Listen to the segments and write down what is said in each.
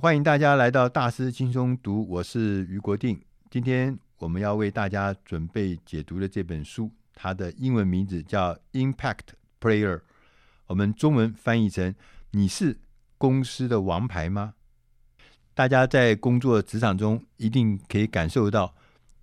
欢迎大家来到大师轻松读，我是余国定。今天我们要为大家准备解读的这本书，它的英文名字叫《Impact Player》，我们中文翻译成“你是公司的王牌吗？”大家在工作职场中一定可以感受到，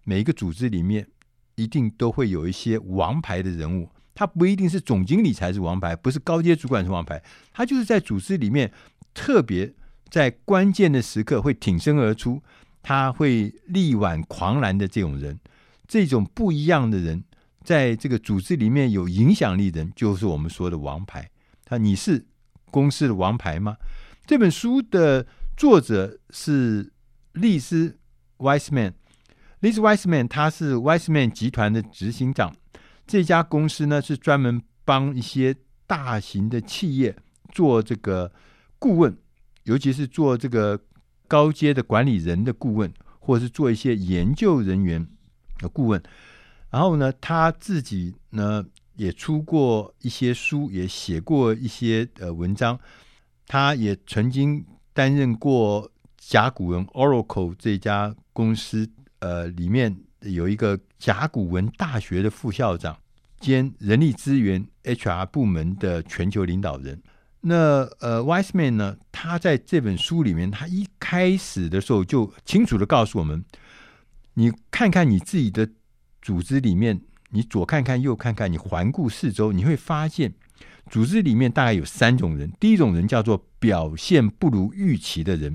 每一个组织里面一定都会有一些王牌的人物。他不一定是总经理才是王牌，不是高阶主管是王牌，他就是在组织里面特别。在关键的时刻会挺身而出，他会力挽狂澜的这种人，这种不一样的人，在这个组织里面有影响力的人，就是我们说的王牌。他，你是公司的王牌吗？这本书的作者是丽丝·威斯曼，丽丝·威斯曼，他是 Wiseman 集团的执行长。这家公司呢，是专门帮一些大型的企业做这个顾问。尤其是做这个高阶的管理人的顾问，或者是做一些研究人员的顾问。然后呢，他自己呢也出过一些书，也写过一些呃文章。他也曾经担任过甲骨文 Oracle 这家公司呃里面有一个甲骨文大学的副校长兼人力资源 HR 部门的全球领导人。那呃，Wiseman 呢？他在这本书里面，他一开始的时候就清楚的告诉我们：你看看你自己的组织里面，你左看看右看看，你环顾四周，你会发现组织里面大概有三种人。第一种人叫做表现不如预期的人；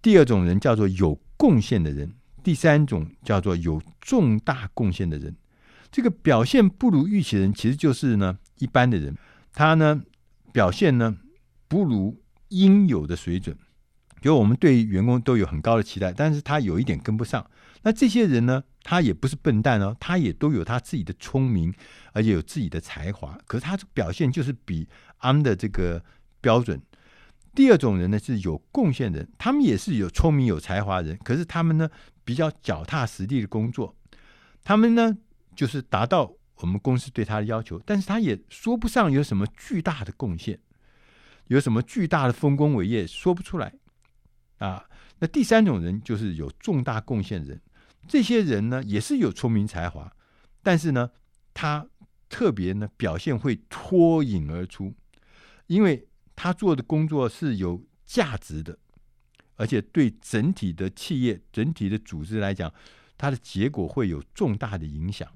第二种人叫做有贡献的人；第三种叫做有重大贡献的人。这个表现不如预期的人，其实就是呢一般的人，他呢表现呢。不如应有的水准，就我们对员工都有很高的期待，但是他有一点跟不上。那这些人呢，他也不是笨蛋哦，他也都有他自己的聪明，而且有自己的才华。可是他的表现就是比 under 的这个标准。第二种人呢，是有贡献人，他们也是有聪明有才华人，可是他们呢比较脚踏实地的工作，他们呢就是达到我们公司对他的要求，但是他也说不上有什么巨大的贡献。有什么巨大的丰功伟业说不出来啊？那第三种人就是有重大贡献的人，这些人呢也是有聪明才华，但是呢他特别呢表现会脱颖而出，因为他做的工作是有价值的，而且对整体的企业、整体的组织来讲，他的结果会有重大的影响。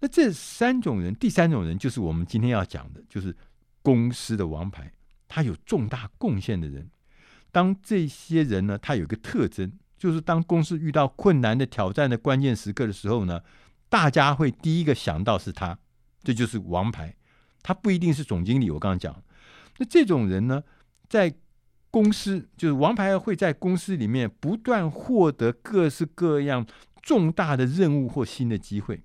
那这三种人，第三种人就是我们今天要讲的，就是公司的王牌。他有重大贡献的人，当这些人呢，他有一个特征，就是当公司遇到困难的挑战的关键时刻的时候呢，大家会第一个想到是他，这就是王牌。他不一定是总经理，我刚刚讲，那这种人呢，在公司就是王牌会在公司里面不断获得各式各样重大的任务或新的机会。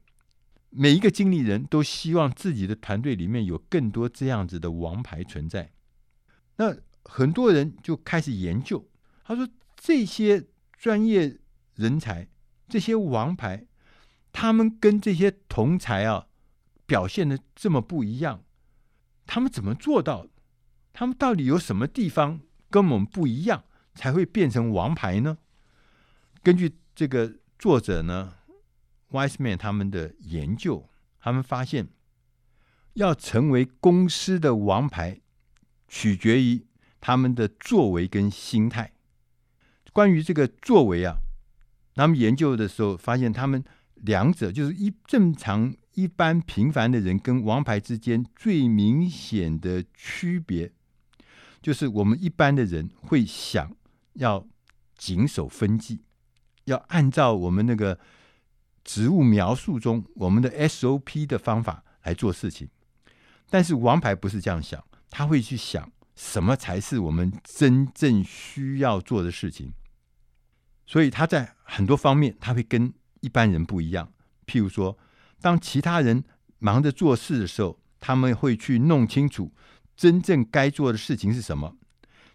每一个经理人都希望自己的团队里面有更多这样子的王牌存在。那很多人就开始研究，他说这些专业人才、这些王牌，他们跟这些同才啊表现的这么不一样，他们怎么做到？他们到底有什么地方跟我们不一样，才会变成王牌呢？根据这个作者呢，Wiseman 他们的研究，他们发现要成为公司的王牌。取决于他们的作为跟心态。关于这个作为啊，他们研究的时候发现，他们两者就是一正常、一般、平凡的人跟王牌之间最明显的区别，就是我们一般的人会想要谨守分际，要按照我们那个职务描述中我们的 SOP 的方法来做事情，但是王牌不是这样想。他会去想什么才是我们真正需要做的事情，所以他在很多方面他会跟一般人不一样。譬如说，当其他人忙着做事的时候，他们会去弄清楚真正该做的事情是什么；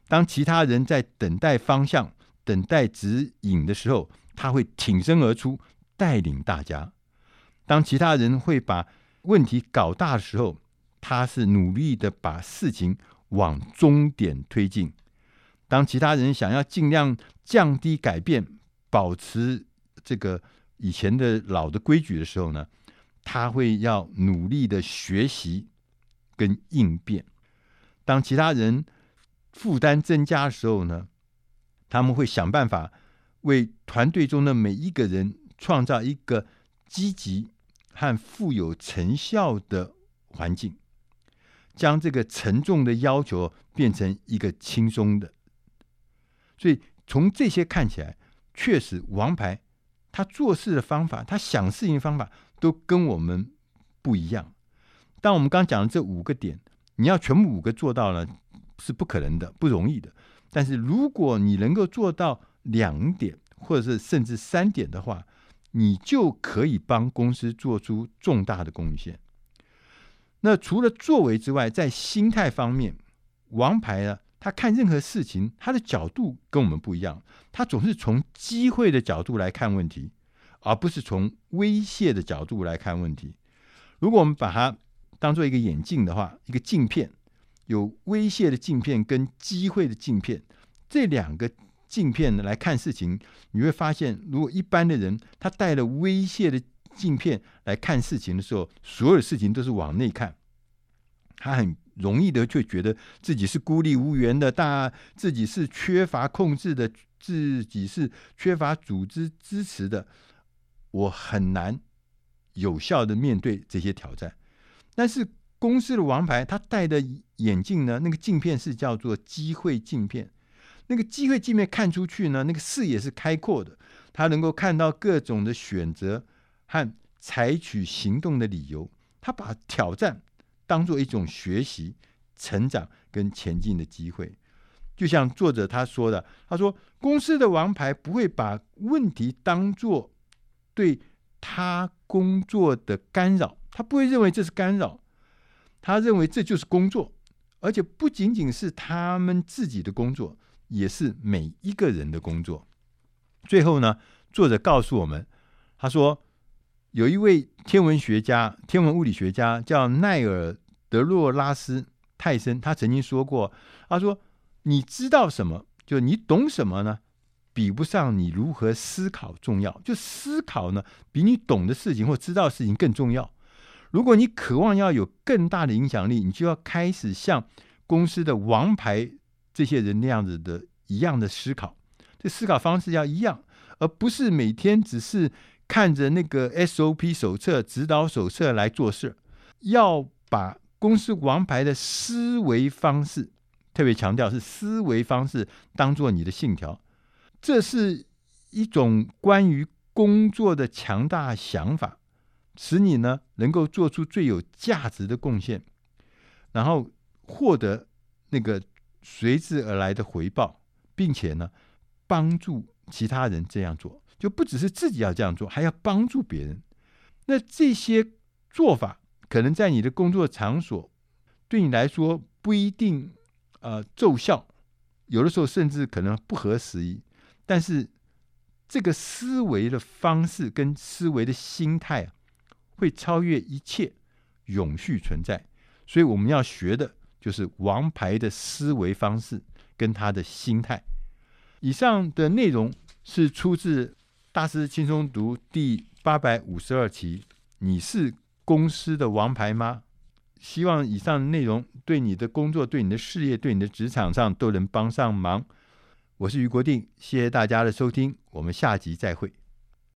当其他人在等待方向、等待指引的时候，他会挺身而出带领大家；当其他人会把问题搞大的时候，他是努力的把事情往终点推进。当其他人想要尽量降低改变，保持这个以前的老的规矩的时候呢，他会要努力的学习跟应变。当其他人负担增加的时候呢，他们会想办法为团队中的每一个人创造一个积极和富有成效的环境，将这个沉重的要求变成一个轻松的。所以从这些看起来，确实王牌他做事的方法，他想事情的方法都跟我们不一样。但我们刚讲的这五个点，你要全部五个做到了是不可能的，不容易的。但是如果你能够做到两点，或者是甚至三点的话，你就可以帮公司做出重大的贡献。那除了作为之外，在心态方面，王牌呢，他看任何事情，他的角度跟我们不一样。他总是从机会的角度来看问题，而不是从威胁的角度来看问题。如果我们把它当做一个眼镜的话，一个镜片，有威胁的镜片跟机会的镜片，这两个。镜片来看事情，你会发现，如果一般的人他带了威胁的镜片来看事情的时候，所有事情都是往内看，他很容易的就觉得自己是孤立无援的，大自己是缺乏控制的，自己是缺乏组织支持的，我很难有效的面对这些挑战。但是公司的王牌，他戴的眼镜呢，那个镜片是叫做机会镜片。那个机会镜面看出去呢，那个视野是开阔的，他能够看到各种的选择和采取行动的理由。他把挑战当做一种学习、成长跟前进的机会。就像作者他说的，他说公司的王牌不会把问题当做对他工作的干扰，他不会认为这是干扰，他认为这就是工作，而且不仅仅是他们自己的工作。也是每一个人的工作。最后呢，作者告诉我们，他说有一位天文学家、天文物理学家叫奈尔·德洛拉斯泰森，他曾经说过，他说：“你知道什么，就你懂什么呢？比不上你如何思考重要。就思考呢，比你懂的事情或知道事情更重要。如果你渴望要有更大的影响力，你就要开始像公司的王牌。”这些人那样子的一样的思考，这思考方式要一样，而不是每天只是看着那个 SOP 手册、指导手册来做事。要把公司王牌的思维方式，特别强调是思维方式，当做你的信条。这是一种关于工作的强大想法，使你呢能够做出最有价值的贡献，然后获得那个。随之而来的回报，并且呢，帮助其他人这样做，就不只是自己要这样做，还要帮助别人。那这些做法，可能在你的工作场所对你来说不一定呃奏效，有的时候甚至可能不合时宜。但是这个思维的方式跟思维的心态啊，会超越一切，永续存在。所以我们要学的。就是王牌的思维方式跟他的心态。以上的内容是出自《大师轻松读》第八百五十二期。你是公司的王牌吗？希望以上内容对你的工作、对你的事业、对你的职场上都能帮上忙。我是于国定，谢谢大家的收听，我们下集再会。